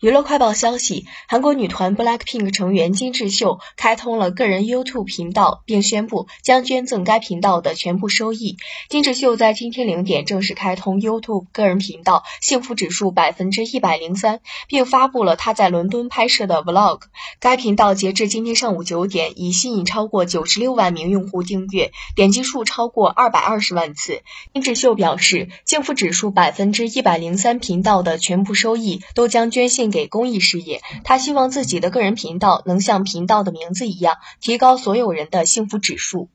娱乐快报消息，韩国女团 BLACKPINK 成员金智秀开通了个人 YouTube 频道，并宣布将捐赠该频道的全部收益。金智秀在今天零点正式开通 YouTube 个人频道，幸福指数百分之一百零三，并发布了她在伦敦拍摄的 Vlog。该频道截至今天上午九点，已吸引超过九十六万名用户订阅，点击数超过二百二十万次。金智秀表示，幸福指数百分之一百零三频道的全部收益都将捐献。给公益事业，他希望自己的个人频道能像频道的名字一样，提高所有人的幸福指数。